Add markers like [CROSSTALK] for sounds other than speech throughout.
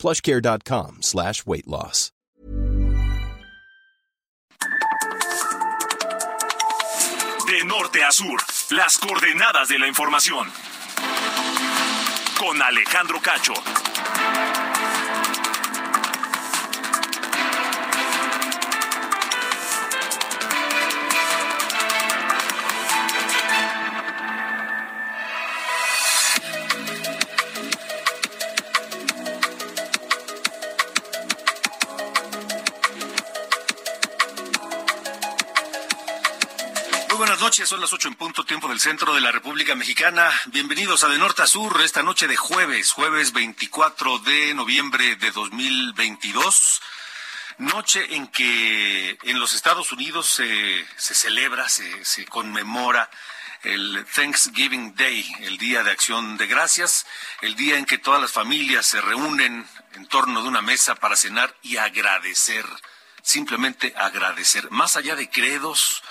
plushcare.com slash weight loss. De norte a sur, las coordenadas de la información. Con Alejandro Cacho. Noches, son las ocho en punto, tiempo del centro de la República Mexicana. Bienvenidos a De Norte a Sur, esta noche de jueves, jueves 24 de noviembre de 2022. Noche en que en los Estados Unidos se, se celebra, se, se conmemora el Thanksgiving Day, el Día de Acción de Gracias, el día en que todas las familias se reúnen en torno de una mesa para cenar y agradecer, simplemente agradecer, más allá de credos,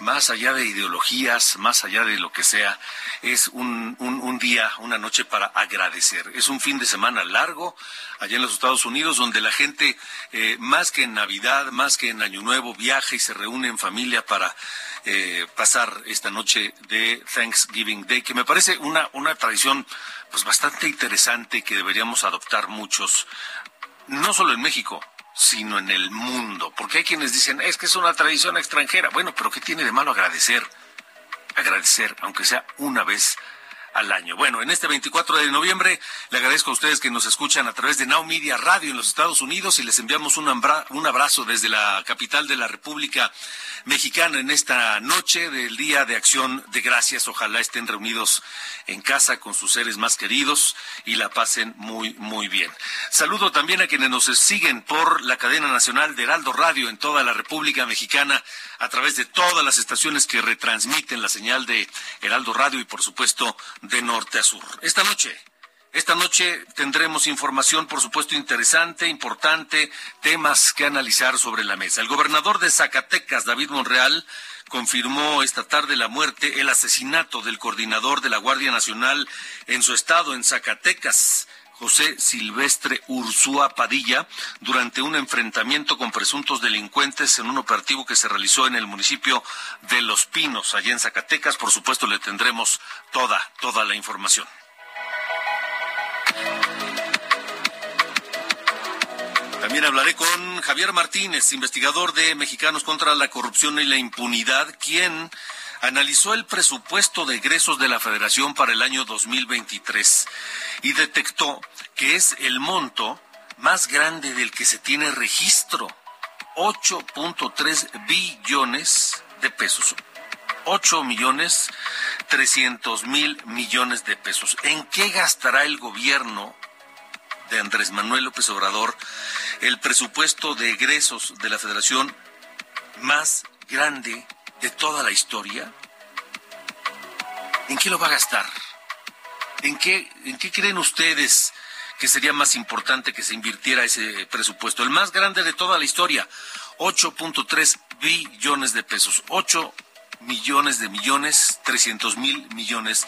más allá de ideologías, más allá de lo que sea, es un, un, un, día, una noche para agradecer. Es un fin de semana largo allá en los Estados Unidos donde la gente, eh, más que en Navidad, más que en Año Nuevo, viaja y se reúne en familia para eh, pasar esta noche de Thanksgiving Day, que me parece una, una tradición pues bastante interesante que deberíamos adoptar muchos, no solo en México, sino en el mundo. Porque hay quienes dicen, es que es una tradición extranjera. Bueno, pero ¿qué tiene de malo agradecer? Agradecer, aunque sea una vez al año. Bueno, en este 24 de noviembre le agradezco a ustedes que nos escuchan a través de Now Media Radio en los Estados Unidos y les enviamos un, un abrazo desde la capital de la República Mexicana en esta noche del Día de Acción de Gracias. Ojalá estén reunidos en casa con sus seres más queridos y la pasen muy, muy bien. Saludo también a quienes nos siguen por la cadena nacional de Heraldo Radio en toda la República Mexicana a través de todas las estaciones que retransmiten la señal de Heraldo Radio y por supuesto de norte a sur. Esta noche, esta noche tendremos información, por supuesto, interesante, importante, temas que analizar sobre la mesa. El gobernador de Zacatecas, David Monreal, confirmó esta tarde la muerte, el asesinato del coordinador de la Guardia Nacional en su estado, en Zacatecas. José Silvestre Ursúa Padilla durante un enfrentamiento con presuntos delincuentes en un operativo que se realizó en el municipio de Los Pinos, allá en Zacatecas. Por supuesto, le tendremos toda, toda la información. También hablaré con Javier Martínez, investigador de Mexicanos contra la Corrupción y la Impunidad, quien analizó el presupuesto de egresos de la Federación para el año 2023 y detectó que es el monto más grande del que se tiene registro, 8.3 billones de pesos. 8 millones 300 mil millones de pesos. ¿En qué gastará el gobierno de Andrés Manuel López Obrador el presupuesto de egresos de la federación más grande de toda la historia? ¿En qué lo va a gastar? ¿En qué, en qué creen ustedes que sería más importante que se invirtiera ese presupuesto? El más grande de toda la historia, 8.3 billones de pesos. 8 millones de millones, 300 mil millones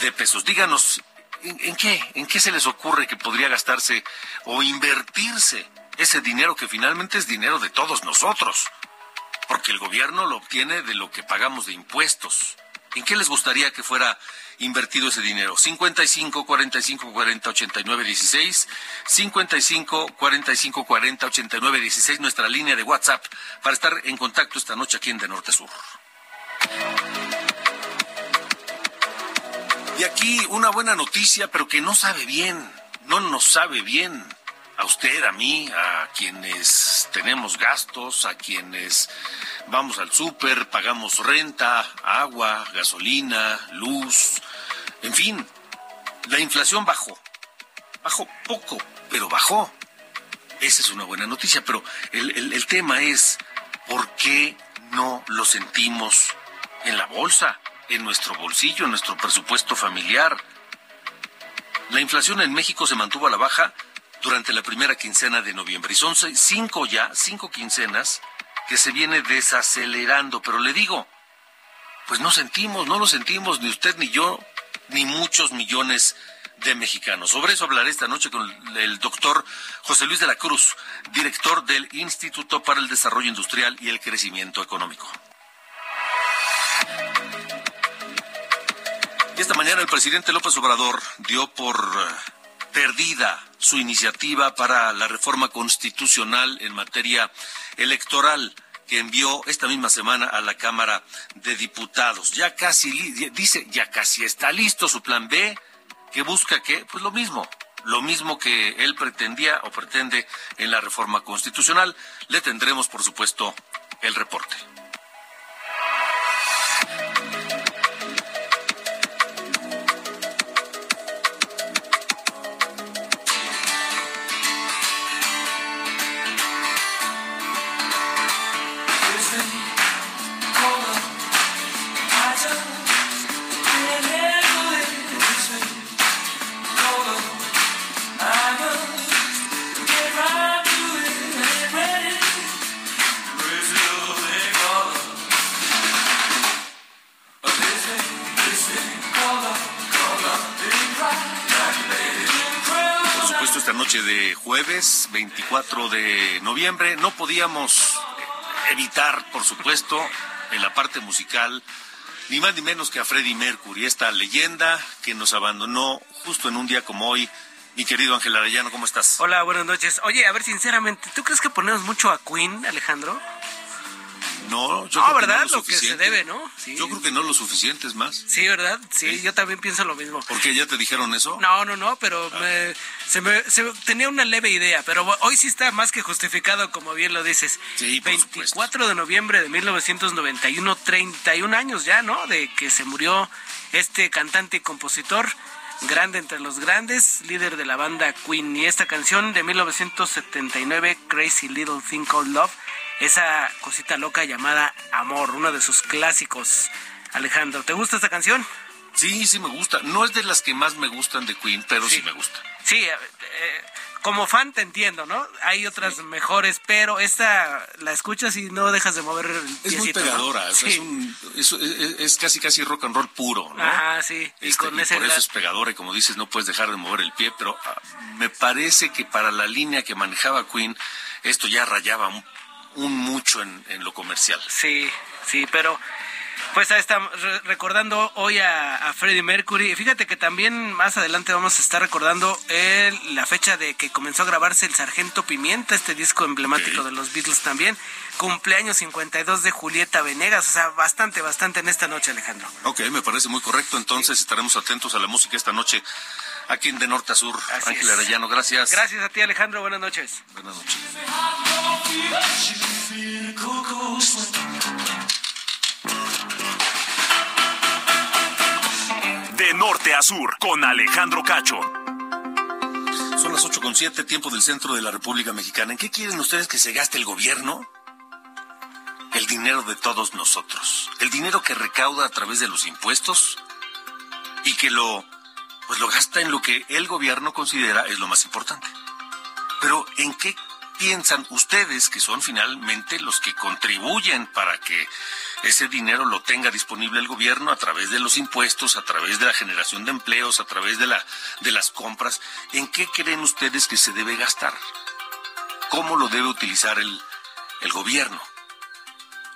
de pesos. Díganos, ¿en, ¿en, qué? ¿En qué se les ocurre que podría gastarse o invertirse ese dinero que finalmente es dinero de todos nosotros? Porque el gobierno lo obtiene de lo que pagamos de impuestos. ¿En qué les gustaría que fuera invertido ese dinero? 55 45 40 89 16 55 45 40 89 16 nuestra línea de WhatsApp para estar en contacto esta noche aquí en De Norte a Sur. Y aquí una buena noticia, pero que no sabe bien, no nos sabe bien. A usted, a mí, a quienes tenemos gastos, a quienes vamos al súper, pagamos renta, agua, gasolina, luz, en fin, la inflación bajó. Bajó poco, pero bajó. Esa es una buena noticia, pero el, el tema es, ¿por qué no lo sentimos en la bolsa, en nuestro bolsillo, en nuestro presupuesto familiar? La inflación en México se mantuvo a la baja durante la primera quincena de noviembre y son cinco ya, cinco quincenas que se viene desacelerando, pero le digo, pues no sentimos, no lo sentimos ni usted ni yo, ni muchos millones de mexicanos. Sobre eso hablaré esta noche con el doctor José Luis de la Cruz, director del Instituto para el Desarrollo Industrial y el Crecimiento Económico. Y esta mañana el presidente López Obrador dio por eh, perdida su iniciativa para la reforma constitucional en materia electoral que envió esta misma semana a la Cámara de Diputados. Ya casi, dice, ya casi está listo su plan B, que busca que, pues lo mismo, lo mismo que él pretendía o pretende en la reforma constitucional. Le tendremos, por supuesto, el reporte. De jueves 24 de noviembre. No podíamos evitar, por supuesto, en la parte musical, ni más ni menos que a Freddie Mercury, esta leyenda que nos abandonó justo en un día como hoy. Mi querido Ángel Arellano, ¿cómo estás? Hola, buenas noches. Oye, a ver, sinceramente, ¿tú crees que ponemos mucho a Queen, Alejandro? No, yo creo ¿verdad? Que no lo, que se debe, ¿no? Yo creo que no lo suficiente es más. Sí, ¿verdad? Sí, yo también pienso lo mismo. ¿Por qué ya te dijeron eso? No, no, no, pero ah. se me tenía una leve idea, pero hoy sí está más que justificado, como bien lo dices. Sí, por 24 de noviembre de 1991, 31 años ya, ¿no? De que se murió este cantante y compositor grande entre los grandes, líder de la banda Queen. Y esta canción de 1979, Crazy Little Thing Called Love, esa cosita loca llamada Amor, uno de sus clásicos. Alejandro, ¿te gusta esta canción? Sí, sí me gusta. No es de las que más me gustan de Queen, pero sí, me gusta. Sí, eh, eh, como fan te entiendo, ¿no? Hay otras mejores, pero esta la escuchas y no dejas de mover el Es muy pegadora, es, casi casi rock and roll puro, ¿no? Ajá, sí. y este, con ese por eso es pegadora y como dices, no puedes dejar de mover el pie, pero ah, me parece que para la línea que manejaba Queen, esto ya rayaba un un mucho en, lo comercial. Sí, sí, pero pues ahí estamos recordando hoy a, Freddie Mercury. Fíjate que también más adelante vamos a estar recordando la fecha de que comenzó a grabarse el Sargento Pimienta, este disco emblemático de los Beatles también. Cumpleaños 52 de Julieta Venegas, o sea, bastante, bastante en esta noche, Alejandro. Ok, me parece muy correcto. Entonces estaremos atentos a la música esta noche aquí en De Norte a Sur. Ángel Arellano, gracias. Gracias a ti, Alejandro. Buenas noches. Buenas noches. De norte a sur, con Alejandro Cacho. Son las ocho con siete, tiempo del centro de la República Mexicana. ¿En qué quieren ustedes que se gaste el gobierno? El dinero de todos nosotros. El dinero que recauda a través de los impuestos y que lo, pues lo gasta en lo que el gobierno considera es lo más importante. Pero ¿en qué piensan ustedes que son finalmente los que contribuyen para que ese dinero lo tenga disponible el gobierno a través de los impuestos, a través de la generación de empleos, a través de la de las compras, ¿en qué creen ustedes que se debe gastar? ¿Cómo lo debe utilizar el, el gobierno?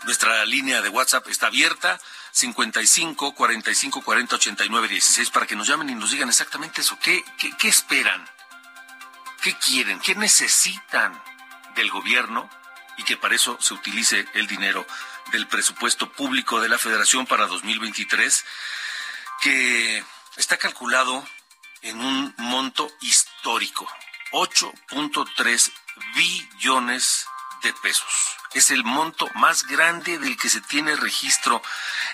Nuestra línea de WhatsApp está abierta 55 45 40 89 16 para que nos llamen y nos digan exactamente eso. ¿Qué, qué, qué esperan? ¿Qué quieren? ¿Qué necesitan? Del gobierno y que para eso se utilice el dinero del presupuesto público de la Federación para 2023, que está calculado en un monto histórico, 8.3 billones de pesos. Es el monto más grande del que se tiene registro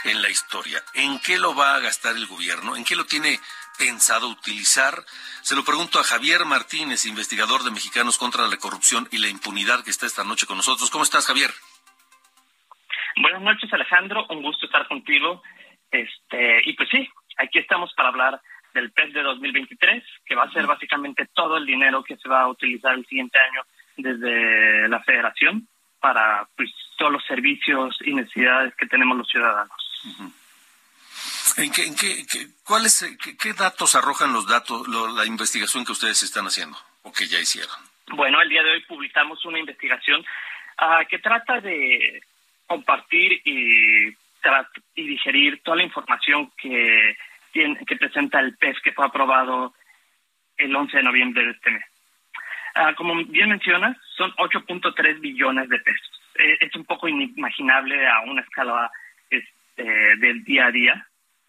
en la historia. ¿En qué lo va a gastar el gobierno? ¿En qué lo tiene pensado utilizar? Se lo pregunto a Javier Martínez, investigador de Mexicanos contra la Corrupción y la Impunidad, que está esta noche con nosotros. ¿Cómo estás, Javier? Buenas noches, Alejandro. Un gusto estar contigo. Este, y pues sí, aquí estamos para hablar del PES de 2023, que va a ser básicamente todo el dinero que se va a utilizar el siguiente año desde la federación para pues, todos los servicios y necesidades que tenemos los ciudadanos. ¿En qué, en qué, cuáles, qué, datos arrojan los datos, la investigación que ustedes están haciendo o que ya hicieron? Bueno, el día de hoy publicamos una investigación uh, que trata de compartir y, y digerir toda la información que, tiene, que presenta el PES que fue aprobado el 11 de noviembre de este mes. Uh, como bien mencionas, son 8.3 billones de pesos. Eh, es un poco inimaginable a una escala este, del día a día.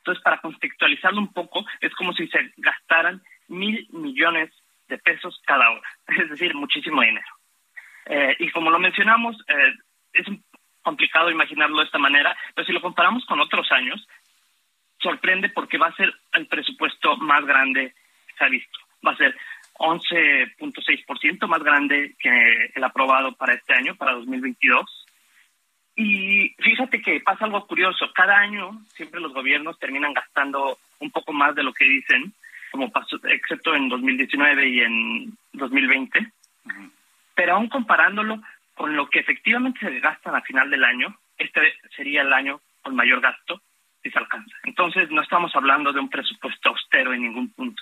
Entonces, para contextualizarlo un poco, es como si se gastaran mil millones de pesos cada hora, [LAUGHS] es decir, muchísimo dinero. Eh, y como lo mencionamos, eh, es complicado imaginarlo de esta manera, pero si lo comparamos con otros años, sorprende porque va a ser el presupuesto más grande que se ha visto. Va a ser 11.6% más grande que el aprobado para este año, para 2022. Y fíjate que pasa algo curioso. Cada año siempre los gobiernos terminan gastando un poco más de lo que dicen, como pasó, excepto en 2019 y en 2020. Pero aún comparándolo con lo que efectivamente se gastan a final del año, este sería el año con mayor gasto si se alcanza. Entonces no estamos hablando de un presupuesto austero en ningún punto.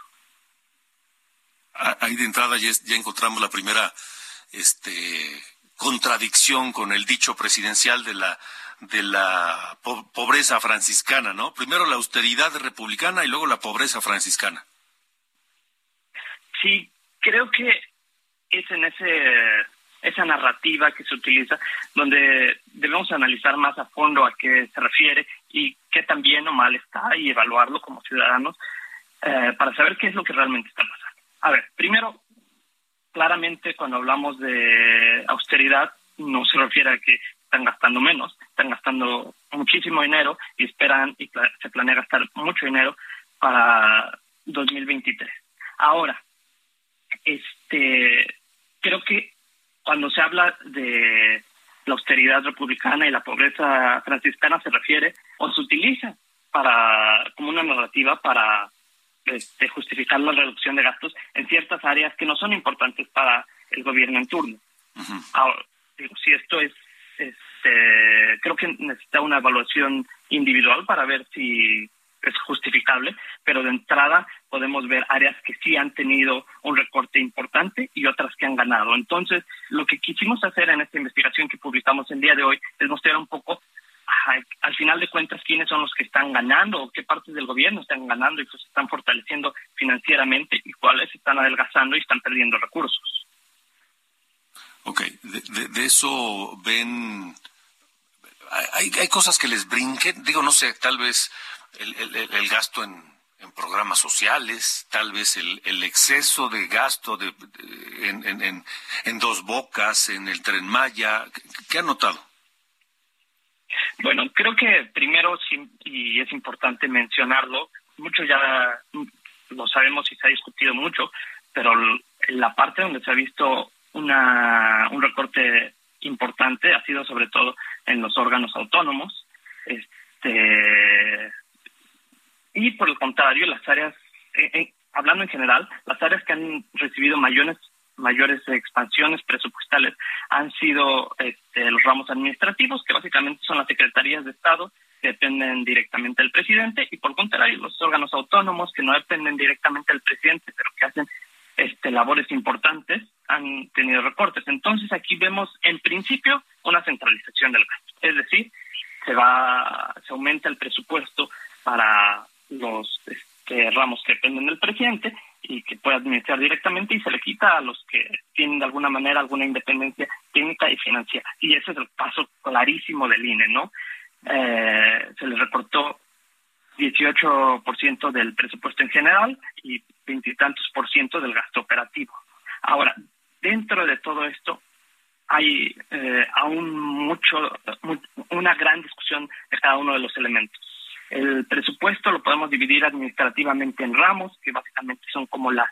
Ahí de entrada ya, ya encontramos la primera este contradicción con el dicho presidencial de la de la pobreza franciscana, ¿no? Primero la austeridad republicana y luego la pobreza franciscana. Sí, creo que es en ese esa narrativa que se utiliza donde debemos analizar más a fondo a qué se refiere y qué tan bien o mal está y evaluarlo como ciudadanos eh, para saber qué es lo que realmente está pasando. A ver, primero, claramente cuando hablamos de austeridad no se refiere a que están gastando menos, están gastando muchísimo dinero y esperan y se planea gastar mucho dinero para 2023. Ahora, este, creo que cuando se habla de la austeridad republicana y la pobreza franciscana se refiere o se utiliza para como una narrativa para este, justificar la reducción de gastos en ciertas áreas que no son importantes para el gobierno en turno. Ahora, digo, si esto es, este, creo que necesita una evaluación individual para ver si es justificable, pero de entrada podemos ver áreas que sí han tenido un recorte importante y otras que han ganado. Entonces, lo que quisimos hacer en esta investigación que publicamos el día de hoy es mostrar un poco al final de cuentas quiénes son los que están ganando o qué partes del gobierno están ganando y pues están fortaleciendo financieramente y cuáles están adelgazando y están perdiendo recursos. Ok, de, eso ven, hay, hay cosas que les brinquen, digo, no sé, tal vez el, gasto en, en, programas sociales, tal vez el, el exceso de gasto de, en, en, en, dos bocas, en el tren Maya, ¿qué ha notado? Bueno, creo que primero, y es importante mencionarlo, mucho ya lo sabemos y se ha discutido mucho, pero la parte donde se ha visto una, un recorte importante ha sido sobre todo en los órganos autónomos. Este, y por el contrario, las áreas, eh, eh, hablando en general, las áreas que han recibido mayores mayores expansiones presupuestales han sido este, los ramos administrativos, que básicamente son las secretarías de Estado, que dependen directamente del presidente, y por contrario, los órganos autónomos, que no dependen directamente del presidente, pero que hacen este, labores importantes, han tenido recortes. Entonces, aquí vemos, en principio, una centralización del gasto. Es decir, se va, se aumenta el presupuesto para los este, ramos que dependen del presidente y que puede administrar directamente y se le quita a los que tienen de alguna manera alguna independencia técnica y financiera. Y ese es el paso clarísimo del INE, ¿no? Eh, se le recortó 18% del presupuesto en general y veintitantos por ciento del gasto operativo. Ahora, dentro de todo esto hay eh, aún mucho, una gran discusión de cada uno de los elementos. El presupuesto lo podemos dividir administrativamente en ramos, que básicamente son como las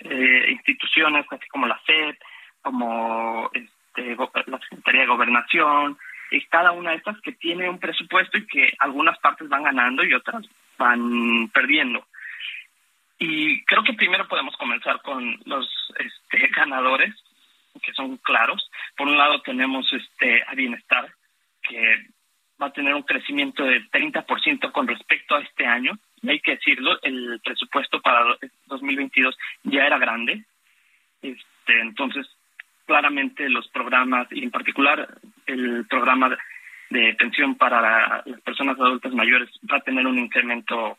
eh, instituciones, así como la SED, como este, la Secretaría de Gobernación, y cada una de estas que tiene un presupuesto y que algunas partes van ganando y otras van perdiendo. Y creo que primero podemos comenzar con los este, ganadores, que son claros. Por un lado tenemos este a Bienestar, que va a tener un crecimiento de 30% con respecto a este año. Hay que decirlo, el presupuesto para 2022 ya era grande. Este, entonces, claramente los programas, y en particular el programa de pensión para las personas adultas mayores va a tener un incremento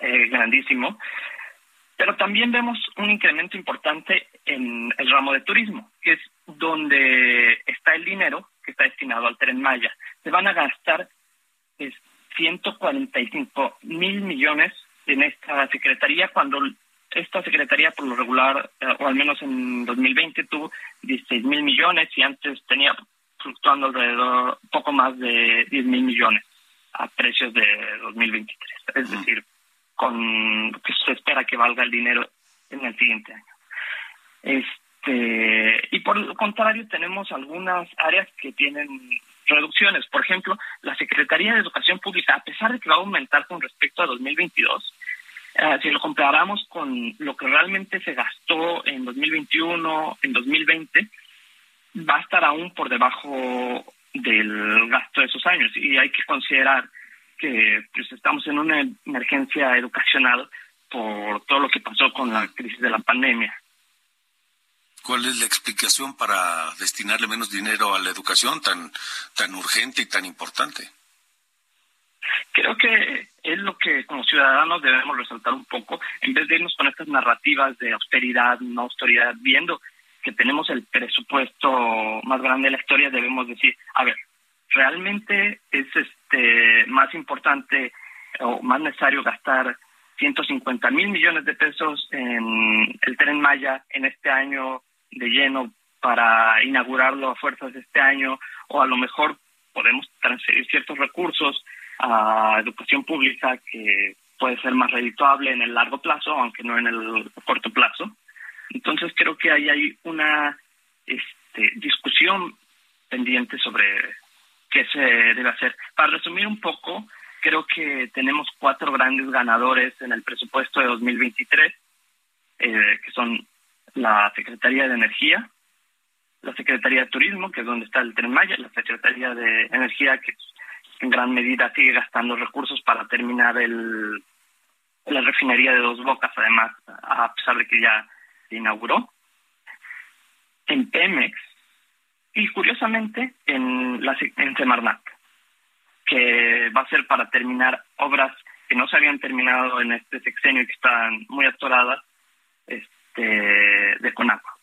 eh, grandísimo. Pero también vemos un incremento importante en el ramo de turismo, que es donde está el dinero que está destinado al tren Maya. Se van a gastar 145 mil millones en esta secretaría cuando esta secretaría por lo regular, eh, o al menos en 2020 tuvo 16 mil millones y antes tenía fluctuando alrededor poco más de 10 mil millones a precios de 2023. Es decir, con que se espera que valga el dinero en el siguiente año. Este, y por el contrario, tenemos algunas áreas que tienen reducciones. Por ejemplo, la Secretaría de Educación Pública, a pesar de que va a aumentar con respecto a 2022, eh, si lo comparamos con lo que realmente se gastó en 2021, en 2020, va a estar aún por debajo del gasto de esos años. Y hay que considerar que pues, estamos en una emergencia educacional por todo lo que pasó con la crisis de la pandemia. ¿Cuál es la explicación para destinarle menos dinero a la educación tan, tan urgente y tan importante? Creo que es lo que como ciudadanos debemos resaltar un poco, en vez de irnos con estas narrativas de austeridad, no austeridad, viendo que tenemos el presupuesto más grande de la historia, debemos decir, a ver, realmente es este más importante o más necesario gastar 150 mil millones de pesos en el tren Maya en este año de lleno para inaugurarlo a fuerzas este año o a lo mejor podemos transferir ciertos recursos a educación pública que puede ser más redituable en el largo plazo, aunque no en el corto plazo. Entonces creo que ahí hay una este, discusión pendiente sobre qué se debe hacer. Para resumir un poco, creo que tenemos cuatro grandes ganadores en el presupuesto de 2023, eh, que son la Secretaría de Energía, la Secretaría de Turismo, que es donde está el Tren Maya, la Secretaría de Energía, que en gran medida sigue gastando recursos para terminar el, la refinería de Dos Bocas, además, a pesar de que ya se inauguró. En Pemex, y curiosamente en, la, en Semarnat, que va a ser para terminar obras que no se habían terminado en este sexenio y que están muy atoradas de Conagua.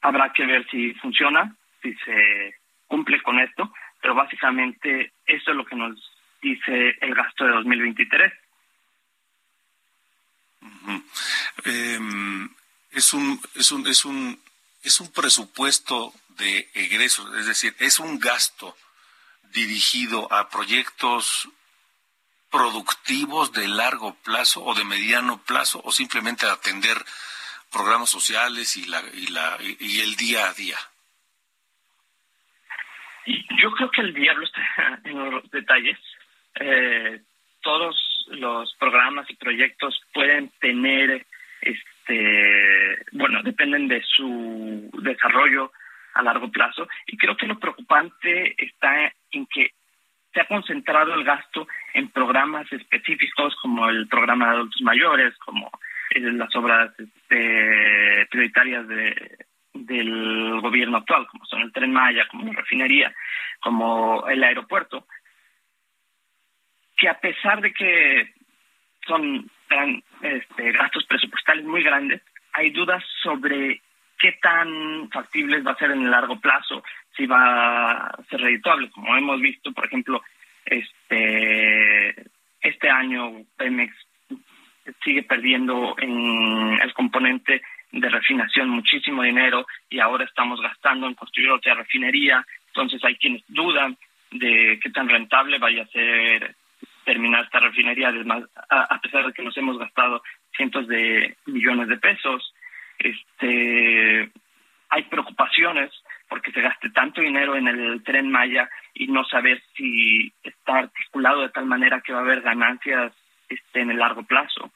Habrá que ver si funciona, si se cumple con esto, pero básicamente eso es lo que nos dice el gasto de 2023. Em, es un es un es un es un presupuesto de egresos, es decir, es un gasto dirigido a proyectos productivos de largo plazo o de mediano plazo o simplemente atender programas sociales y la y la y el día a día. Yo creo que el diablo está [LAUGHS] en los detalles. Eh, todos los programas y proyectos pueden tener este bueno dependen de su desarrollo a largo plazo. Y creo que lo preocupante está en que se ha concentrado el gasto en programas específicos como el programa de adultos mayores, como las obras este, prioritarias de, del gobierno actual, como son el tren Maya, como la refinería, como el aeropuerto, que a pesar de que son este, gastos presupuestales muy grandes, hay dudas sobre qué tan factible va a ser en el largo plazo, si va a ser redituable, como hemos visto, por ejemplo, este este año Pemex sigue perdiendo en el componente de refinación muchísimo dinero y ahora estamos gastando en construir otra refinería, entonces hay quienes dudan de qué tan rentable vaya a ser terminar esta refinería, además, a, pesar de que nos hemos gastado cientos de millones de pesos. Este, hay preocupaciones porque se gaste tanto dinero en el tren Maya y no saber si está articulado de tal manera que va a haber ganancias este, en el largo plazo.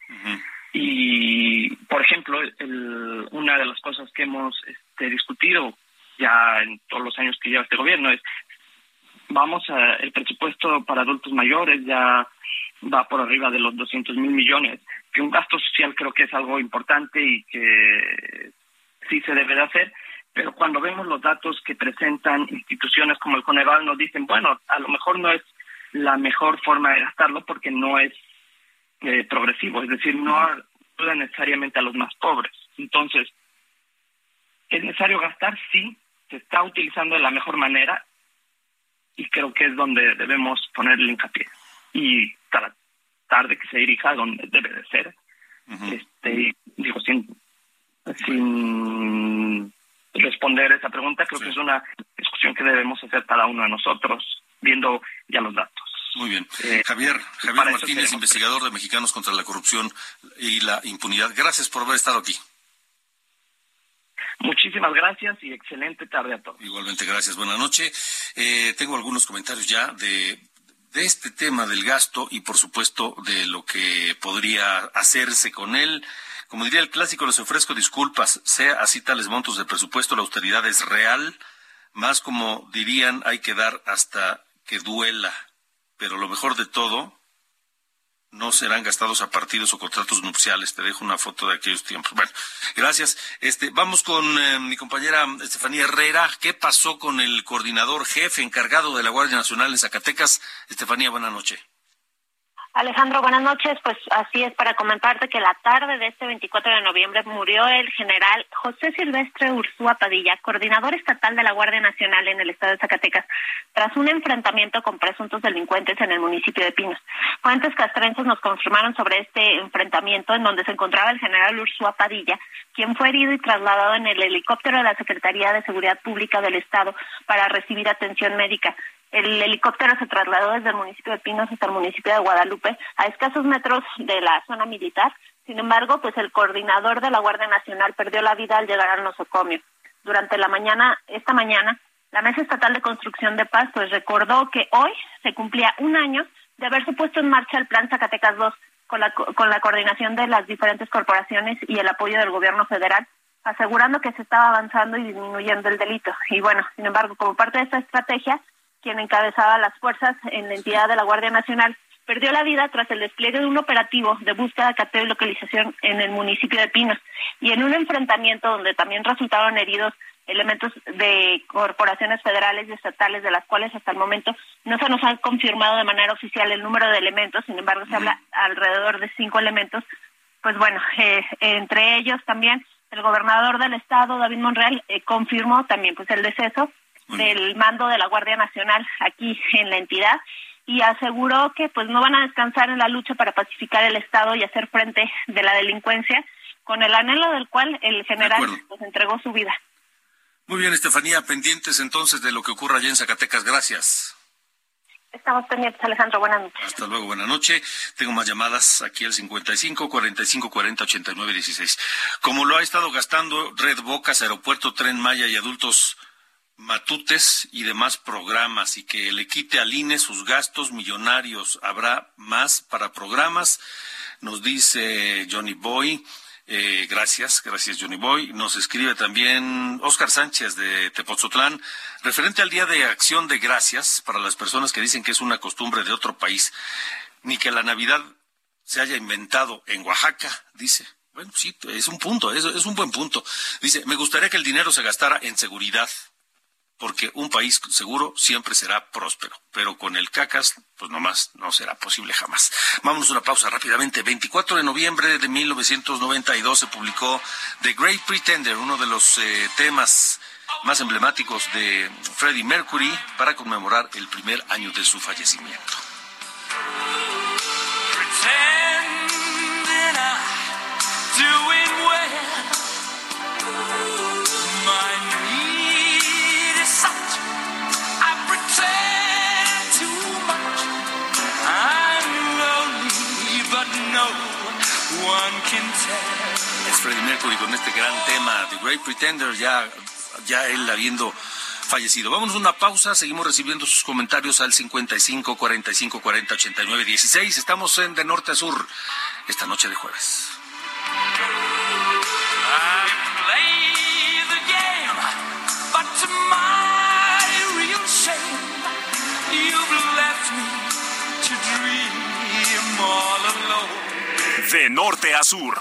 Y, por ejemplo, el, una de las cosas que hemos este, discutido ya en todos los años que lleva este gobierno es vamos a el presupuesto para adultos mayores ya va por arriba de los 200 mil millones que un gasto social creo que es algo importante y que sí se debe de hacer pero cuando vemos los datos que presentan instituciones como el Coneval nos dicen bueno a lo mejor no es la mejor forma de gastarlo porque no es eh, progresivo es decir no ayuda necesariamente a los más pobres. Entonces es necesario gastar sí se está utilizando de la mejor manera y creo que es donde debemos ponerle hincapié y tratar de que se dirija donde debe de ser. Este, digo, sin, sin responder esa pregunta, creo que es una discusión que debemos hacer cada uno de nosotros, viendo ya los datos. Muy bien. Eh, Javier, Javier Martínez, investigador de Mexicanos contra la Corrupción y la Impunidad. Gracias por haber estado aquí. Muchísimas gracias y excelente tarde a todos. Igualmente, gracias. Buenas noches. Eh, tengo algunos comentarios ya de, de este tema del gasto y, por supuesto, de lo que podría hacerse con él. Como diría el clásico, les ofrezco disculpas, sea así tales montos de presupuesto, la austeridad es real, más como dirían, hay que dar hasta que duela. Pero lo mejor de todo no serán gastados a partidos o contratos nupciales. Te dejo una foto de aquellos tiempos. Bueno, gracias. Este, vamos con eh, mi compañera Estefanía Herrera. ¿Qué pasó con el coordinador jefe encargado de la Guardia Nacional en Zacatecas? Estefanía, buena noche. Alejandro, buenas noches. Pues así es, para comentarte que la tarde de este 24 de noviembre murió el general José Silvestre Ursúa Padilla, coordinador estatal de la Guardia Nacional en el estado de Zacatecas, tras un enfrentamiento con presuntos delincuentes en el municipio de Pinos. Fuentes castrenses nos confirmaron sobre este enfrentamiento en donde se encontraba el general Ursúa Padilla, quien fue herido y trasladado en el helicóptero de la Secretaría de Seguridad Pública del Estado para recibir atención médica. El helicóptero se trasladó desde el municipio de Pinos hasta el municipio de Guadalupe, a escasos metros de la zona militar. Sin embargo, pues el coordinador de la Guardia Nacional perdió la vida al llegar al nosocomio. Durante la mañana, esta mañana, la Mesa Estatal de Construcción de Paz pues recordó que hoy se cumplía un año de haberse puesto en marcha el Plan Zacatecas 2 con la, con la coordinación de las diferentes corporaciones y el apoyo del gobierno federal, asegurando que se estaba avanzando y disminuyendo el delito. Y bueno, sin embargo, como parte de esta estrategia, quien encabezaba las fuerzas en la entidad de la Guardia Nacional, perdió la vida tras el despliegue de un operativo de búsqueda, cateo y localización en el municipio de Pinos y en un enfrentamiento donde también resultaron heridos elementos de corporaciones federales y estatales de las cuales hasta el momento no se nos han confirmado de manera oficial el número de elementos, sin embargo se habla alrededor de cinco elementos, pues bueno, [LAUGHS] eh, entre ellos también el gobernador del estado, David Monreal, eh, confirmó también pues el deceso del mando de la Guardia Nacional aquí en la entidad y aseguró que pues no van a descansar en la lucha para pacificar el estado y hacer frente de la delincuencia con el anhelo del cual el general pues entregó su vida. Muy bien, Estefanía, pendientes entonces de lo que ocurra allá en Zacatecas. Gracias. Estamos pendientes, Alejandro. Buenas noches. Hasta luego, buenas noches. Tengo más llamadas aquí al 55 45 40 89 16. Como lo ha estado gastando Red Bocas, Aeropuerto Tren Maya y Adultos matutes y demás programas y que le quite al INE sus gastos millonarios. Habrá más para programas, nos dice Johnny Boy. Eh, gracias, gracias Johnny Boy. Nos escribe también Oscar Sánchez de Tepozotlán, referente al Día de Acción de Gracias para las personas que dicen que es una costumbre de otro país, ni que la Navidad se haya inventado en Oaxaca, dice. Bueno, sí, es un punto, es un buen punto. Dice, me gustaría que el dinero se gastara en seguridad, porque un país seguro siempre será próspero, pero con el cacas, pues nomás no será posible jamás. Vámonos a una pausa rápidamente. 24 de noviembre de 1992 se publicó The Great Pretender, uno de los eh, temas más emblemáticos de Freddie Mercury para conmemorar el primer año de su fallecimiento. Es Freddie Mercury con este gran tema, The Great Pretender, ya, ya él habiendo fallecido. Vamos a una pausa, seguimos recibiendo sus comentarios al 55 45 40 89 16. Estamos en De Norte a Sur esta noche de jueves. De norte a sur.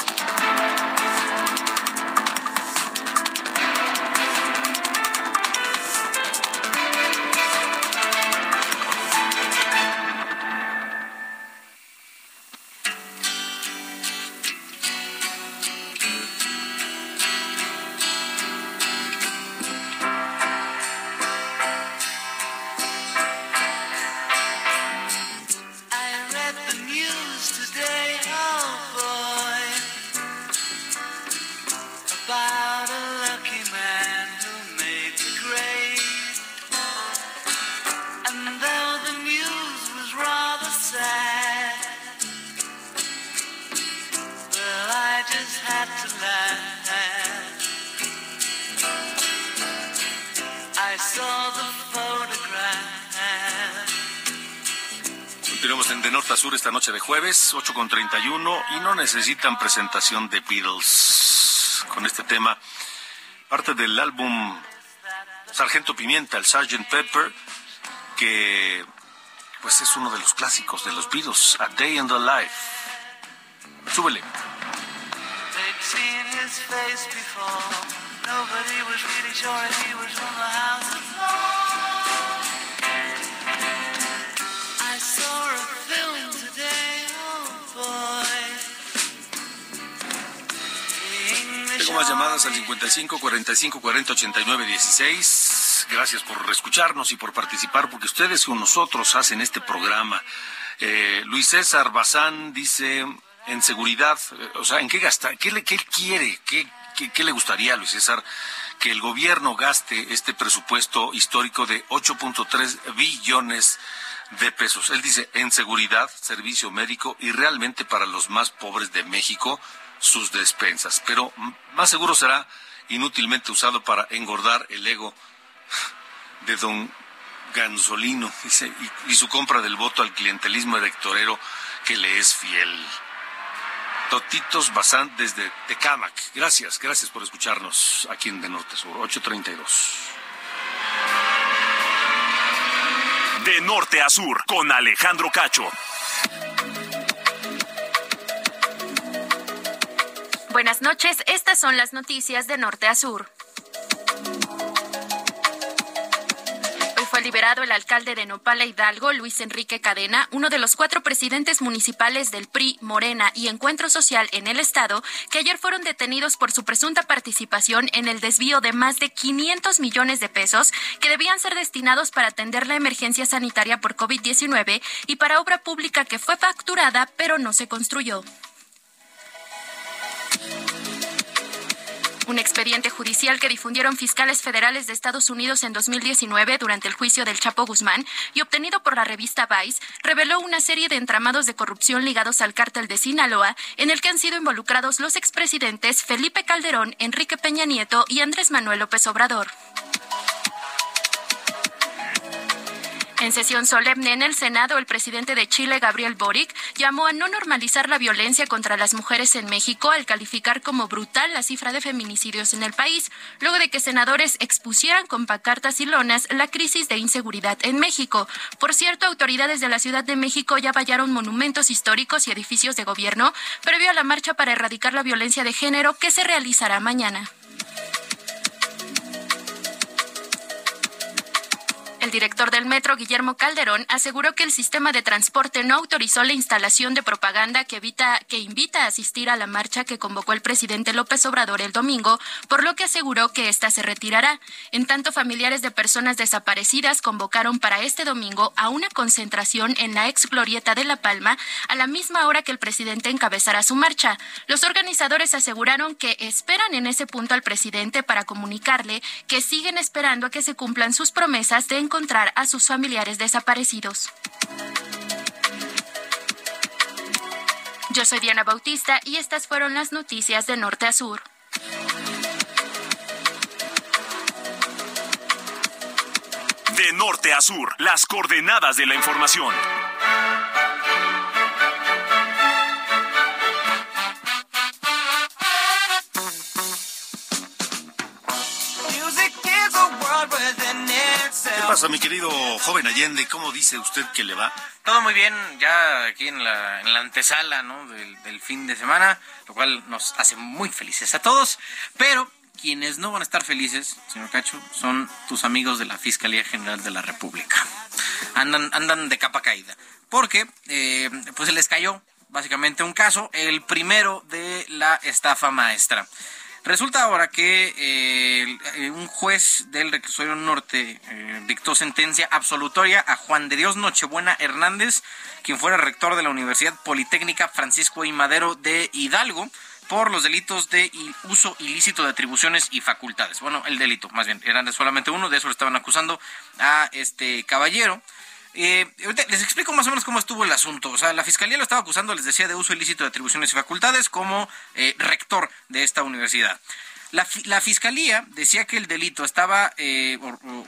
Jueves, 8 con 31, y no necesitan presentación de Beatles con este tema. Parte del álbum Sargento Pimienta, el Sgt. Pepper, que pues es uno de los clásicos de los Beatles, A Day in the Life. Súbele. Más llamadas al 55 45 40 89 16. Gracias por escucharnos y por participar, porque ustedes con nosotros hacen este programa. Eh, Luis César Bazán dice en seguridad, eh, o sea, ¿en qué gasta? ¿Qué, le, qué quiere? ¿Qué, qué, le gustaría, Luis César, que el gobierno gaste este presupuesto histórico de 8.3 billones de pesos? Él dice en seguridad, servicio médico y realmente para los más pobres de México sus despensas. Pero más seguro será inútilmente usado para engordar el ego de don Gansolino y, su compra del voto al clientelismo electorero que le es fiel. Totitos Bazán desde Tecámac. Gracias, gracias por escucharnos aquí en De Norte Sur, 832. De Norte a Sur, con Alejandro Cacho. Buenas noches, estas son las noticias de norte a sur. Hoy fue liberado el alcalde de Nopala Hidalgo, Luis Enrique Cadena, uno de los cuatro presidentes municipales del PRI, Morena y Encuentro Social en el estado, que ayer fueron detenidos por su presunta participación en el desvío de más de 500 millones de pesos que debían ser destinados para atender la emergencia sanitaria por COVID-19 y para obra pública que fue facturada pero no se construyó. Un expediente judicial que difundieron fiscales federales de Estados Unidos en 2019 durante el juicio del Chapo Guzmán y obtenido por la revista Vice reveló una serie de entramados de corrupción ligados al cártel de Sinaloa en el que han sido involucrados los expresidentes Felipe Calderón, Enrique Peña Nieto y Andrés Manuel López Obrador. En sesión solemne en el Senado, el presidente de Chile, Gabriel Boric, llamó a no normalizar la violencia contra las mujeres en México al calificar como brutal la cifra de feminicidios en el país, luego de que senadores expusieran con pacartas y lonas la crisis de inseguridad en México. Por cierto, autoridades de la Ciudad de México ya vallaron monumentos históricos y edificios de gobierno previo a la marcha para erradicar la violencia de género que se realizará mañana. El director del metro, Guillermo Calderón, aseguró que el sistema de transporte no autorizó la instalación de propaganda que, evita, que invita a asistir a la marcha que convocó el presidente López Obrador el domingo, por lo que aseguró que ésta se retirará. En tanto, familiares de personas desaparecidas convocaron para este domingo a una concentración en la ex glorieta de La Palma a la misma hora que el presidente encabezará su marcha. Los organizadores aseguraron que esperan en ese punto al presidente para comunicarle que siguen esperando a que se cumplan sus promesas de encontrar a sus familiares desaparecidos. Yo soy Diana Bautista y estas fueron las noticias de norte a sur. De norte a sur, las coordenadas de la información. Pasa, mi querido joven Allende? ¿Cómo dice usted que le va? Todo muy bien, ya aquí en la, en la antesala ¿no? del, del fin de semana, lo cual nos hace muy felices a todos, pero quienes no van a estar felices, señor Cacho, son tus amigos de la Fiscalía General de la República. Andan, andan de capa caída, porque eh, pues se les cayó básicamente un caso, el primero de la estafa maestra. Resulta ahora que eh, un juez del reclusorio norte eh, dictó sentencia absolutoria a Juan de Dios Nochebuena Hernández, quien fuera rector de la Universidad Politécnica Francisco I. Madero de Hidalgo, por los delitos de uso ilícito de atribuciones y facultades. Bueno, el delito, más bien, eran solamente uno, de eso lo estaban acusando a este caballero. Eh, les explico más o menos cómo estuvo el asunto. O sea, la fiscalía lo estaba acusando, les decía, de uso ilícito de atribuciones y facultades como eh, rector de esta universidad. La, la fiscalía decía que el delito estaba eh,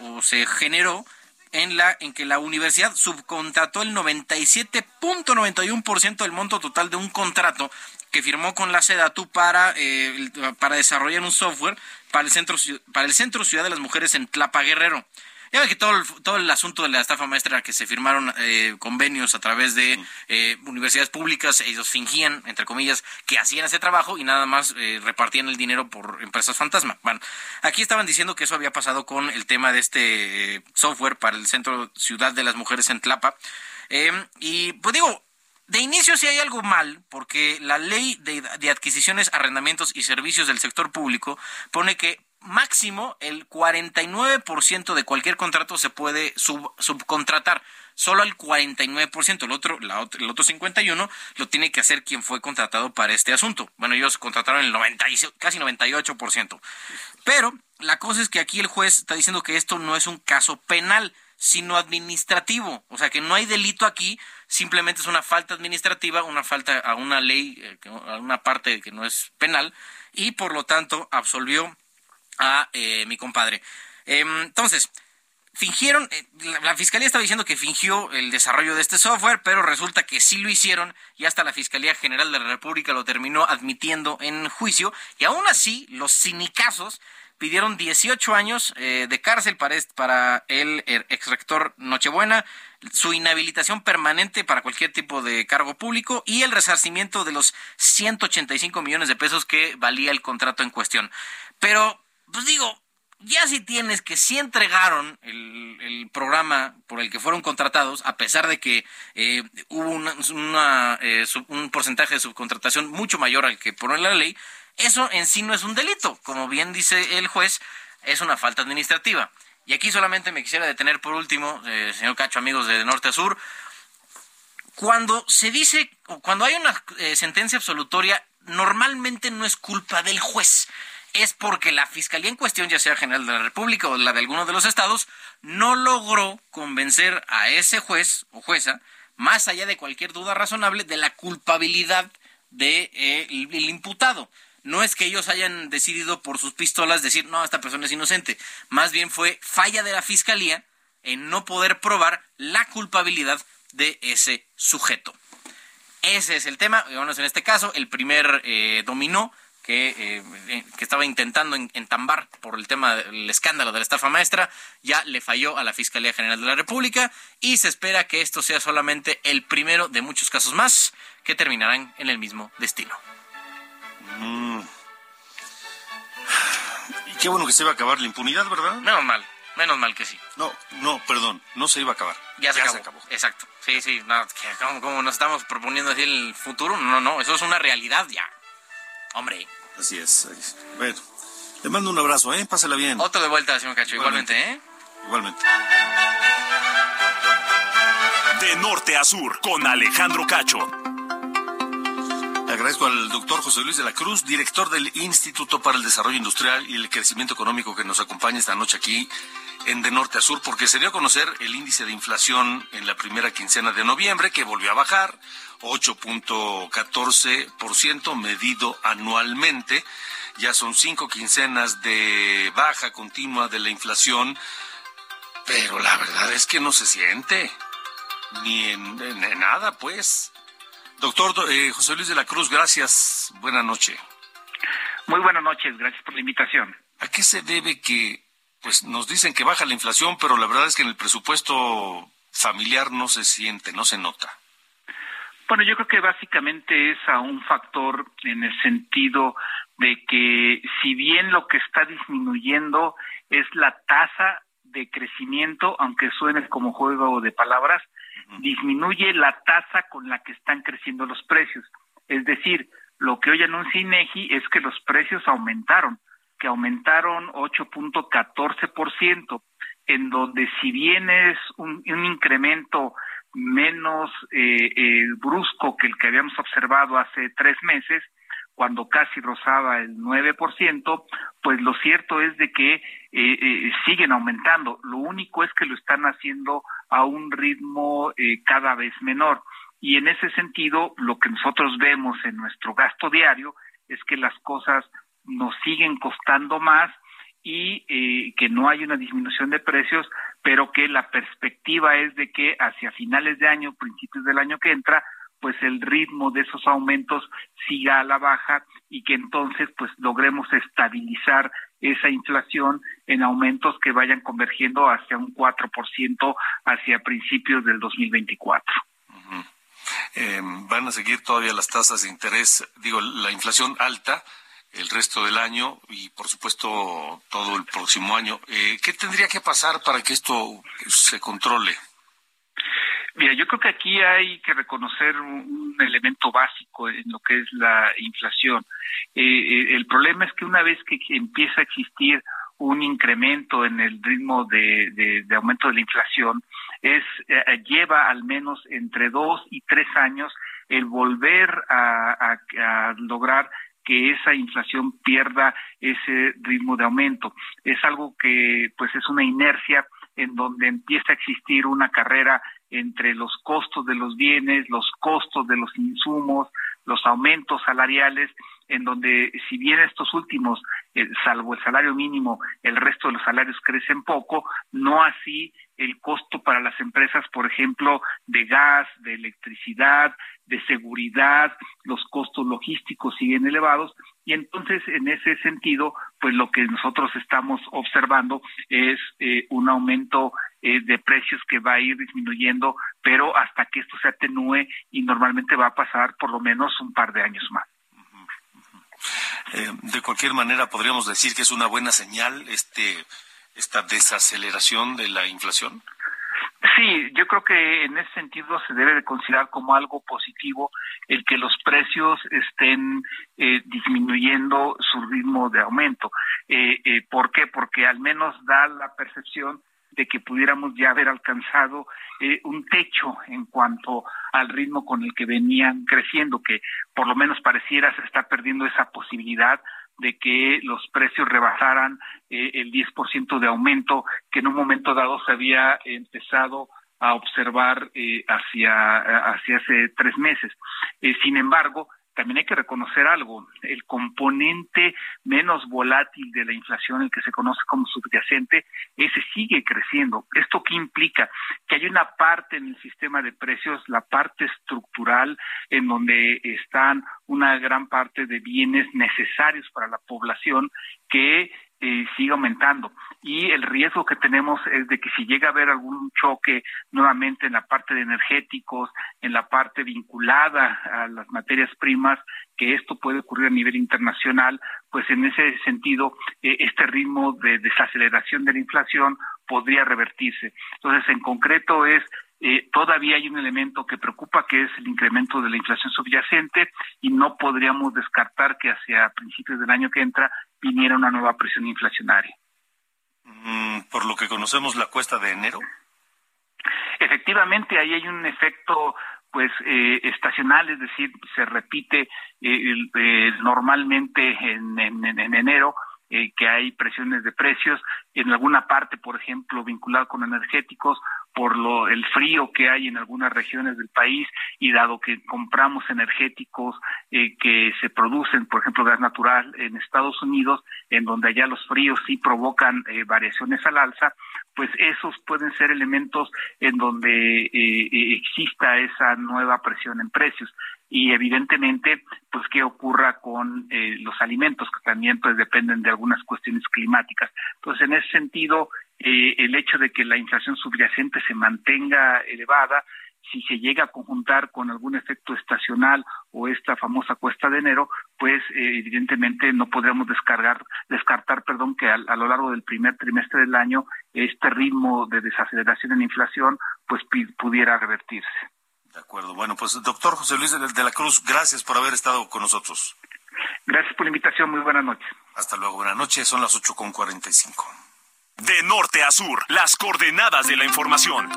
o, se generó en la en que la universidad subcontrató el 97.91% del monto total de un contrato que firmó con la SEDATU para eh, para desarrollar un software para el centro para el centro Ciudad de las Mujeres en Tlapa Guerrero. Ya ven que todo el, todo el asunto de la estafa maestra que se firmaron eh, convenios a través de eh, universidades públicas, ellos fingían, entre comillas, que hacían ese trabajo y nada más eh, repartían el dinero por empresas fantasma. Bueno, aquí estaban diciendo que eso había pasado con el tema de este eh, software para el centro Ciudad de las Mujeres en Tlapa. Eh, y pues digo, de inicio sí hay algo mal, porque la ley de, de adquisiciones, arrendamientos y servicios del sector público pone que máximo el 49% de cualquier contrato se puede sub- subcontratar. Solo el 49%, el otro, la, el otro 51% lo tiene que hacer quien fue contratado para este asunto. Bueno, ellos contrataron el 90, y- casi 98%. Pero la cosa es que aquí el juez está diciendo que esto no es un caso penal, sino administrativo. O sea, que no hay delito aquí, simplemente es una falta administrativa, una falta a una ley, eh, a una parte que no es penal, y por lo tanto absolvió a eh, mi compadre. Em, entonces, fingieron, eh, la, fiscalía estaba diciendo que fingió el desarrollo de este software, pero resulta que sí lo hicieron y hasta la Fiscalía General de la República lo terminó admitiendo en juicio y aún así los sinicazos pidieron 18 años eh, de cárcel para, para el eh, exrector Nochebuena, su inhabilitación permanente para cualquier tipo de cargo público y el resarcimiento de los 185 millones de pesos que valía el contrato en cuestión. Pero, pues digo, ya si tienes que sí entregaron el, el programa por el que fueron contratados, a pesar de que eh, hubo una, eh, sub- un porcentaje de subcontratación mucho mayor al que pone la ley, eso en sí no es un delito. Como bien dice el juez, es una falta administrativa. Y aquí solamente me quisiera detener por último, eh, señor Cacho, amigos de norte a sur, cuando se dice, cuando hay una eh, sentencia absolutoria, normalmente no es culpa del juez. Es porque la fiscalía en cuestión, ya sea General de la República o la de alguno de los estados, no logró convencer a ese juez o jueza, más allá de cualquier duda razonable, de la culpabilidad del de, eh, el, imputado. No es que ellos hayan decidido por sus pistolas decir, no, esta persona es inocente. Más bien fue falla de la fiscalía en no poder probar la culpabilidad de ese sujeto. Ese es el tema. Bueno, en este caso, el primer eh, dominó que, eh, que, estaba intentando entambar por el tema del escándalo de la estafa maestra, ya le falló a la Fiscalía General de la República y se espera que esto sea solamente el primero de muchos casos más que terminarán en el mismo destino. Mm. Y qué bueno que se iba a acabar la impunidad, ¿verdad? Menos mal, menos mal que sí. No, no, perdón, no se iba a acabar. Ya, se, acabó. Exacto. Sí, sí, ¿cómo, nos estamos proponiendo decir el futuro? No, no, eso es una realidad ya. Hombre. Así es. Bueno, le mando un abrazo, ¿eh? Pásela bien. Otro de vuelta, señor Cacho. Igualmente, ¿eh? Igualmente. De norte a sur, con Alejandro Cacho. Agradezco al doctor José Luis de la Cruz, director del Instituto para el Desarrollo Industrial y el Crecimiento Económico, que nos acompaña esta noche aquí en De Norte a Sur, porque se dio a conocer el índice de inflación en la primera quincena de noviembre, que volvió a bajar 8.14% medido anualmente. Ya son cinco quincenas de baja continua de la inflación, pero la verdad es que no se siente ni en, nada, pues. Doctor eh, José Luis de la Cruz, gracias. Buenas noches. Muy buenas noches, gracias por la invitación. ¿A qué se debe que, pues nos dicen que baja la inflación, pero la verdad es que en el presupuesto familiar no se siente, no se nota? Bueno, yo creo que básicamente es a un factor en el sentido de que si bien lo que está disminuyendo es la tasa de crecimiento, aunque suene como juego de palabras, disminuye la tasa con la que están creciendo los precios. Es decir, lo que hoy anuncia INEGI es que los precios aumentaron, que aumentaron 8.14%, en donde si bien es un, incremento menos eh, eh, brusco que el que habíamos observado hace tres meses, cuando casi rozaba el 9%, pues lo cierto es de que eh, eh, siguen aumentando. Lo único es que lo están haciendo a un ritmo cada vez menor. Y en ese sentido, lo que nosotros vemos en nuestro gasto diario es que las cosas nos siguen costando más y eh, que no hay una disminución de precios, pero que la perspectiva es de que hacia finales de año, principios del año que entra, pues el ritmo de esos aumentos siga a la baja y que entonces pues logremos estabilizar esa inflación en aumentos que vayan convergiendo hacia un 4% hacia principios del 2024. Eh, van a seguir todavía las tasas de interés, digo, la inflación alta, el resto del año y por supuesto todo el próximo año. Eh, ¿Qué tendría que pasar para que esto se controle? Mira, yo creo que aquí hay que reconocer un elemento básico en lo que es la inflación. Eh, eh, el problema es que una vez que empieza a existir un incremento en el ritmo de, aumento de la inflación, es lleva al menos entre dos y tres años el volver a lograr que esa inflación pierda ese ritmo de aumento. Es algo que pues es una inercia en donde empieza a existir una carrera entre los costos de los bienes, los costos de los insumos, los aumentos salariales, en donde si bien estos últimos, eh, salvo el salario mínimo, el resto de los salarios crecen poco, no así el costo para las empresas, por ejemplo, de gas, de electricidad, de seguridad, los costos logísticos siguen elevados y entonces en ese sentido, pues lo que nosotros estamos observando es eh, un aumento eh, de precios que va a ir disminuyendo, pero hasta que esto se atenúe y normalmente va a pasar por lo menos un par de años más. Eh, de cualquier manera, podríamos decir que es una buena señal este esta desaceleración de la inflación. Sí, yo creo que en ese sentido se debe de considerar como algo positivo el que los precios estén eh, disminuyendo su ritmo de aumento. Eh, eh, ¿Por qué? Porque al menos da la percepción de que pudiéramos ya haber alcanzado eh, un techo en cuanto al ritmo con el que venían creciendo, que por lo menos pareciera se está perdiendo esa posibilidad de que los precios rebasaran eh, el 10% de aumento que en un momento dado se había empezado a observar eh, hacia, hacia hace tres meses. Eh, sin embargo, también hay que reconocer algo, el componente menos volátil de la inflación, el que se conoce como subyacente, ese sigue creciendo. ¿Esto qué implica? Que hay una parte en el sistema de precios, la parte estructural, en donde están una gran parte de bienes necesarios para la población que eh, sigue aumentando. Y el riesgo que tenemos es de que si llega a haber algún choque nuevamente en la parte de energéticos, en la parte vinculada a las materias primas, que esto puede ocurrir a nivel internacional, pues en ese sentido, eh, este ritmo de desaceleración de la inflación podría revertirse. Entonces, en concreto es eh, todavía hay un elemento que preocupa, que es el incremento de la inflación subyacente, y no podríamos descartar que hacia principios del año que entra viniera una nueva presión inflacionaria. Mm, por lo que conocemos, la cuesta de enero. Efectivamente, ahí hay un efecto pues eh, estacional, es decir, se repite eh, normalmente en, en enero, que hay presiones de precios, en alguna parte, por ejemplo, vinculada con energéticos, por lo el frío que hay en algunas regiones del país y dado que compramos energéticos eh, que se producen, por ejemplo, gas natural en Estados Unidos, en donde allá los fríos sí provocan eh, variaciones al alza, pues esos pueden ser elementos en donde eh, exista esa nueva presión en precios y evidentemente pues qué ocurra con los alimentos que también pues dependen de algunas cuestiones climáticas entonces en ese sentido eh, el hecho de que la inflación subyacente se mantenga elevada, si se llega a conjuntar con algún efecto estacional o esta famosa cuesta de enero, pues eh, evidentemente no podríamos descargar, descartar, perdón, que a, lo largo del primer trimestre del año este ritmo de desaceleración en la inflación pues pudiera revertirse. De acuerdo. Bueno, pues doctor José Luis de la Cruz, gracias por haber estado con nosotros. Gracias por la invitación. Muy buenas noches. Hasta luego. Buenas noches. Son las ocho con cuarenta y cinco. De norte a sur, las coordenadas de la información.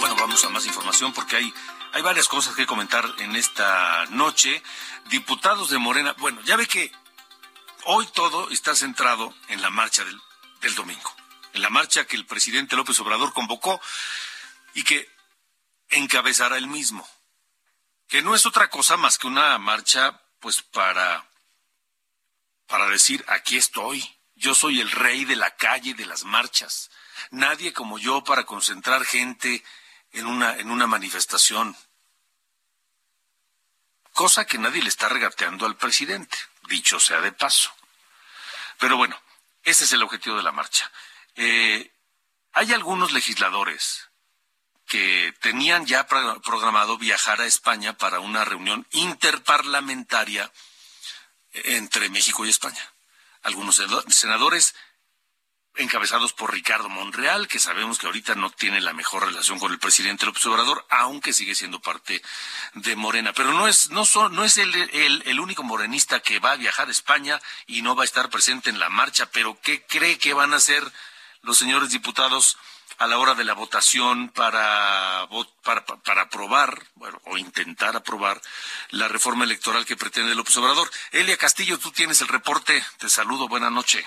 Bueno, vamos a más información porque hay, hay varias cosas que comentar en esta noche. Diputados de Morena, bueno, ya ve que hoy todo está centrado en la marcha del, domingo, en la marcha que el presidente López Obrador convocó y que encabezará él mismo que no es otra cosa más que una marcha, pues para, para decir, aquí estoy, yo soy el rey de la calle de las marchas, nadie como yo para concentrar gente en una, en una manifestación. Cosa que nadie le está regateando al presidente, dicho sea de paso. Pero bueno, ese es el objetivo de la marcha. Eh, hay algunos legisladores que tenían ya programado viajar a España para una reunión interparlamentaria entre México y España. Algunos senadores encabezados por Ricardo Monreal, que sabemos que ahorita no tiene la mejor relación con el presidente López Obrador, aunque sigue siendo parte de Morena. Pero no es, no son, no es el, el, único morenista que va a viajar a España y no va a estar presente en la marcha. Pero ¿qué cree que van a hacer los señores diputados a la hora de la votación para, para, para aprobar, bueno, o intentar aprobar la reforma electoral que pretende López Obrador. Elia Castillo, tú tienes el reporte. Te saludo. Buenas noches.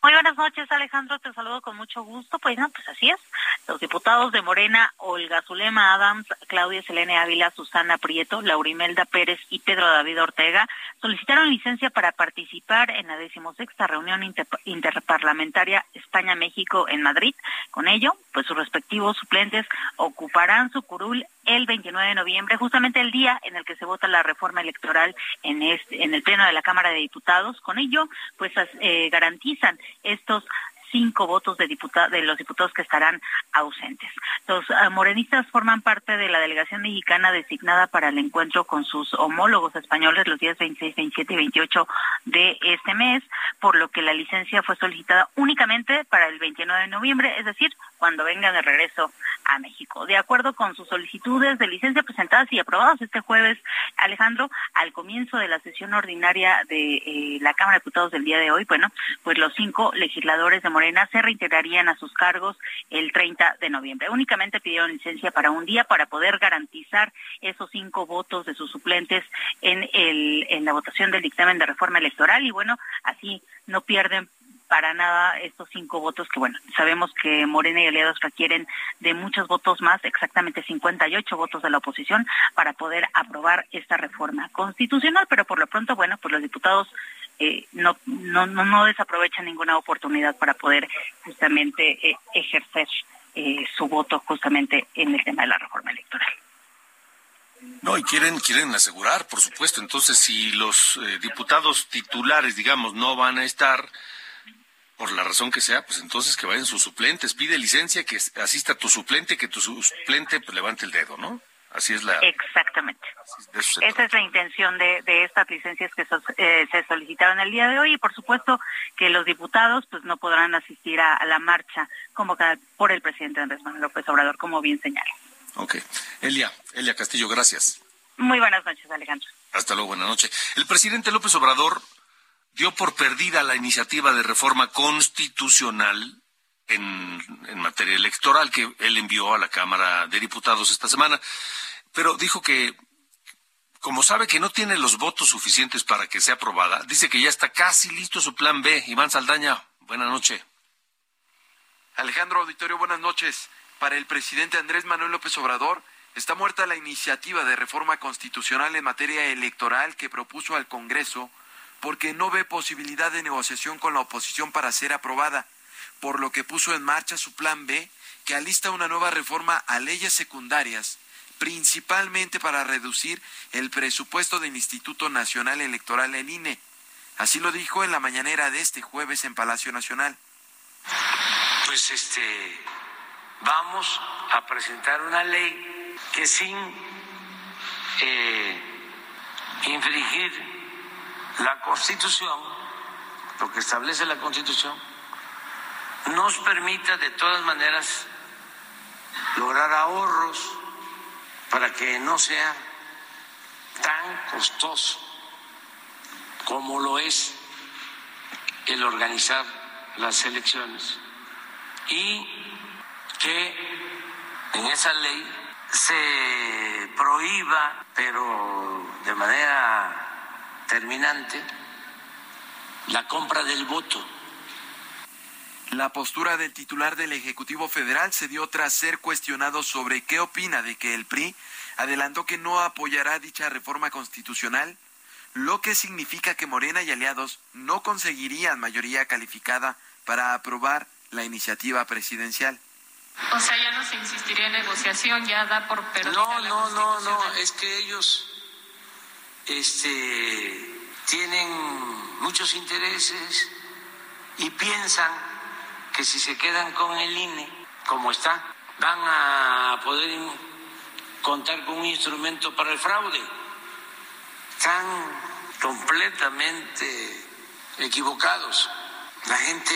Muy buenas noches, Alejandro. Te saludo con mucho gusto. Pues no, pues así es. Los diputados de Morena, Olga Zulema Adams, Claudia Selene Ávila, Susana Prieto, Laurimelda Pérez y Pedro David Ortega solicitaron licencia para participar en la decimosexta reunión interparlamentaria España-México en Madrid. Con ello, pues sus respectivos suplentes ocuparán su curul el 29 de noviembre, justamente el día en el que se vota la reforma electoral en, este, en el Pleno de la Cámara de Diputados. Con ello, pues eh, garantizan estos cinco votos de, de los diputados que estarán ausentes. Los ah, morenistas forman parte de la delegación mexicana designada para el encuentro con sus homólogos españoles los días 26, 27 y 28 de este mes, por lo que la licencia fue solicitada únicamente para el 29 de noviembre, es decir, cuando vengan de regreso a México. De acuerdo con sus solicitudes de licencia presentadas y aprobadas este jueves, Alejandro, al comienzo de la sesión ordinaria de eh, la Cámara de Diputados del día de hoy, bueno, pues los cinco legisladores de Morena se reintegrarían a sus cargos el 30 de noviembre. Únicamente pidieron licencia para un día para poder garantizar esos cinco votos de sus suplentes en, el, en la votación del dictamen de reforma electoral y bueno, así no pierden para nada estos cinco votos que, bueno, sabemos que Morena y aliados requieren de muchos votos más, exactamente 58 votos de la oposición, para poder aprobar esta reforma constitucional, pero por lo pronto, bueno, pues los diputados eh, no, no, no, desaprovechan ninguna oportunidad para poder justamente eh, ejercer eh, su voto justamente en el tema de la reforma electoral. No, y quieren, quieren asegurar, por supuesto. Entonces, si los diputados titulares, digamos, no van a estar, por la razón que sea, pues entonces que vayan sus suplentes. Pide licencia, que asista tu suplente, que tu suplente pues, levante el dedo, ¿no? Así es la. Exactamente. Esa es la intención de, estas licencias que eh, se solicitaron el día de hoy y, por supuesto, que los diputados pues no podrán asistir a, la marcha convocada por el presidente Andrés Manuel López Obrador, como bien señala. Ok. Elia, Elia Castillo, gracias. Muy buenas noches, Alejandro. Hasta luego, buenas noches. El presidente López Obrador dio por perdida la iniciativa de reforma constitucional en, materia electoral que él envió a la Cámara de Diputados esta semana, pero dijo que como sabe que no tiene los votos suficientes para que sea aprobada, dice que ya está casi listo su plan B. Iván Saldaña, buenas noches. Alejandro Auditorio, buenas noches. Para el presidente Andrés Manuel López Obrador, está muerta la iniciativa de reforma constitucional en materia electoral que propuso al Congreso porque no ve posibilidad de negociación con la oposición para ser aprobada, por lo que puso en marcha su plan B, que alista una nueva reforma a leyes secundarias, principalmente para reducir el presupuesto del Instituto Nacional Electoral, el INE. Así lo dijo en la mañanera de este jueves en Palacio Nacional. Pues este vamos a presentar una ley que sin eh, infringir la Constitución, lo que establece la Constitución, nos permita de todas maneras lograr ahorros para que no sea tan costoso como lo es el organizar las elecciones y que en esa ley se prohíba, pero de manera terminante la compra del voto. La postura del titular del Ejecutivo Federal se dio tras ser cuestionado sobre qué opina de que el PRI adelantó que no apoyará dicha reforma constitucional, lo que significa que Morena y aliados no conseguirían mayoría calificada para aprobar la iniciativa presidencial. O sea, ya no se insistiría en negociación, ya da por perdida No, no, no, no, es que ellos este, tienen muchos intereses y piensan que si se quedan con el INE como está, van a poder contar con un instrumento para el fraude. Están completamente equivocados. La gente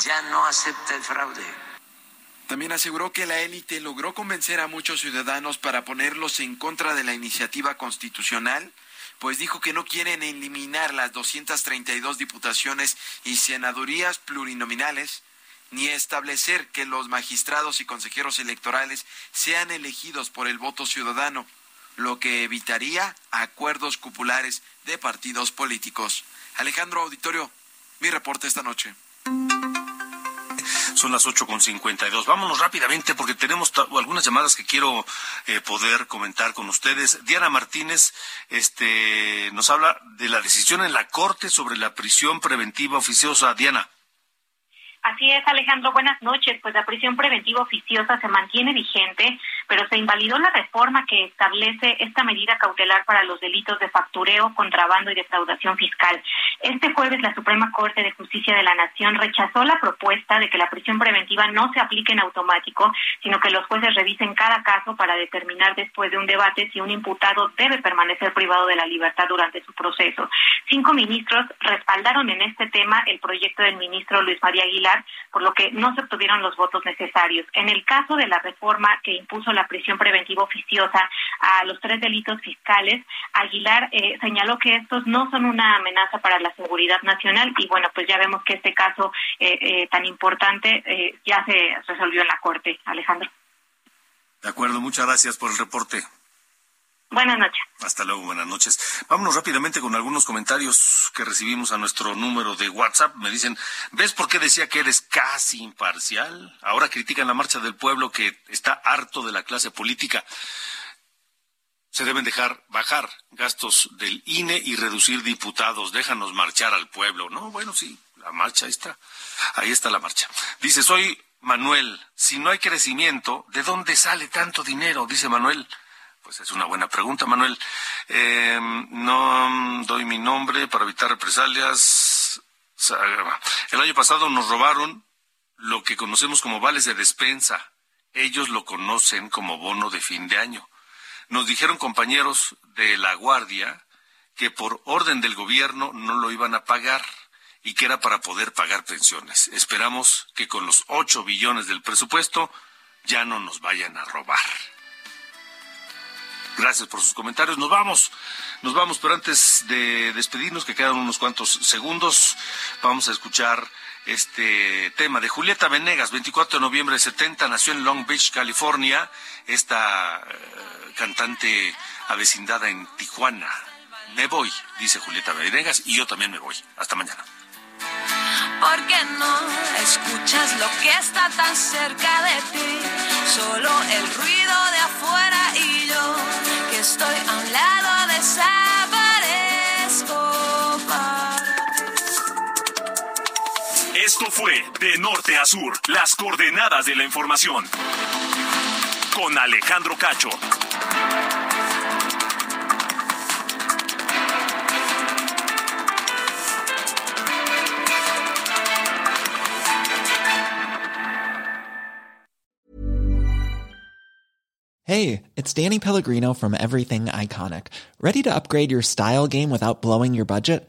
ya no acepta el fraude. También aseguró que la élite logró convencer a muchos ciudadanos para ponerlos en contra de la iniciativa constitucional, pues dijo que no quieren eliminar las 232 diputaciones y senadurías plurinominales, ni establecer que los magistrados y consejeros electorales sean elegidos por el voto ciudadano, lo que evitaría acuerdos cupulares de partidos políticos. Alejandro Auditorio, mi reporte esta noche. Son las ocho con cincuenta y dos. Vámonos rápidamente porque tenemos algunas llamadas que quiero eh, poder comentar con ustedes. Diana Martínez este, nos habla de la decisión en la Corte sobre la prisión preventiva oficiosa. Diana. Así es, Alejandro. Buenas noches. Pues la prisión preventiva oficiosa se mantiene vigente, pero se invalidó la reforma que establece esta medida cautelar para los delitos de factureo, contrabando y defraudación fiscal. Este jueves la Suprema Corte de Justicia de la Nación rechazó la propuesta de que la prisión preventiva no se aplique en automático, sino que los jueces revisen cada caso para determinar después de un debate si un imputado debe permanecer privado de la libertad durante su proceso. Cinco ministros respaldaron en este tema el proyecto del ministro Luis María Aguilar por lo que no se obtuvieron los votos necesarios. En el caso de la reforma que impuso la prisión preventiva oficiosa a los tres delitos fiscales, Aguilar eh, señaló que estos no son una amenaza para la seguridad nacional y bueno, pues ya vemos que este caso eh, eh, tan importante ya se resolvió en la Corte. Alejandro. De acuerdo, muchas gracias por el reporte. Buenas noches. Hasta luego, buenas noches. Vámonos rápidamente con algunos comentarios que recibimos a nuestro número de WhatsApp. Me dicen, ¿ves por qué decía que eres casi imparcial? Ahora critican la marcha del pueblo que está harto de la clase política. Se deben dejar bajar gastos del INE y reducir diputados. Déjanos marchar al pueblo. No, bueno, sí, la marcha ahí está. Ahí está la marcha. Dice, soy Manuel. Si no hay crecimiento, ¿de dónde sale tanto dinero? Dice Manuel. Pues es una buena pregunta, Manuel. Eh, no doy mi nombre para evitar represalias. El año pasado nos robaron lo que conocemos como vales de despensa. Ellos lo conocen como bono de fin de año. Nos dijeron compañeros de la Guardia que por orden del gobierno no lo iban a pagar y que era para poder pagar pensiones. Esperamos que con los 8 billones del presupuesto ya no nos vayan a robar. Gracias por sus comentarios. Nos vamos, nos vamos, pero antes de despedirnos, que quedan unos cuantos segundos, vamos a escuchar este tema de Julieta Venegas, 24 de noviembre de 70, nació en Long Beach, California, esta eh, cantante avecindada en Tijuana. Me voy, dice Julieta Venegas, y yo también me voy. Hasta mañana. ¿Por qué no escuchas lo que está tan cerca de ti? Solo el ruido de afuera y yo, que estoy a un lado, desaparezco. Esto fue De Norte a Sur, las coordenadas de la información. Con Alejandro Cacho. Hey, it's Danny Pellegrino from Everything Iconic. Ready to upgrade your style game without blowing your budget?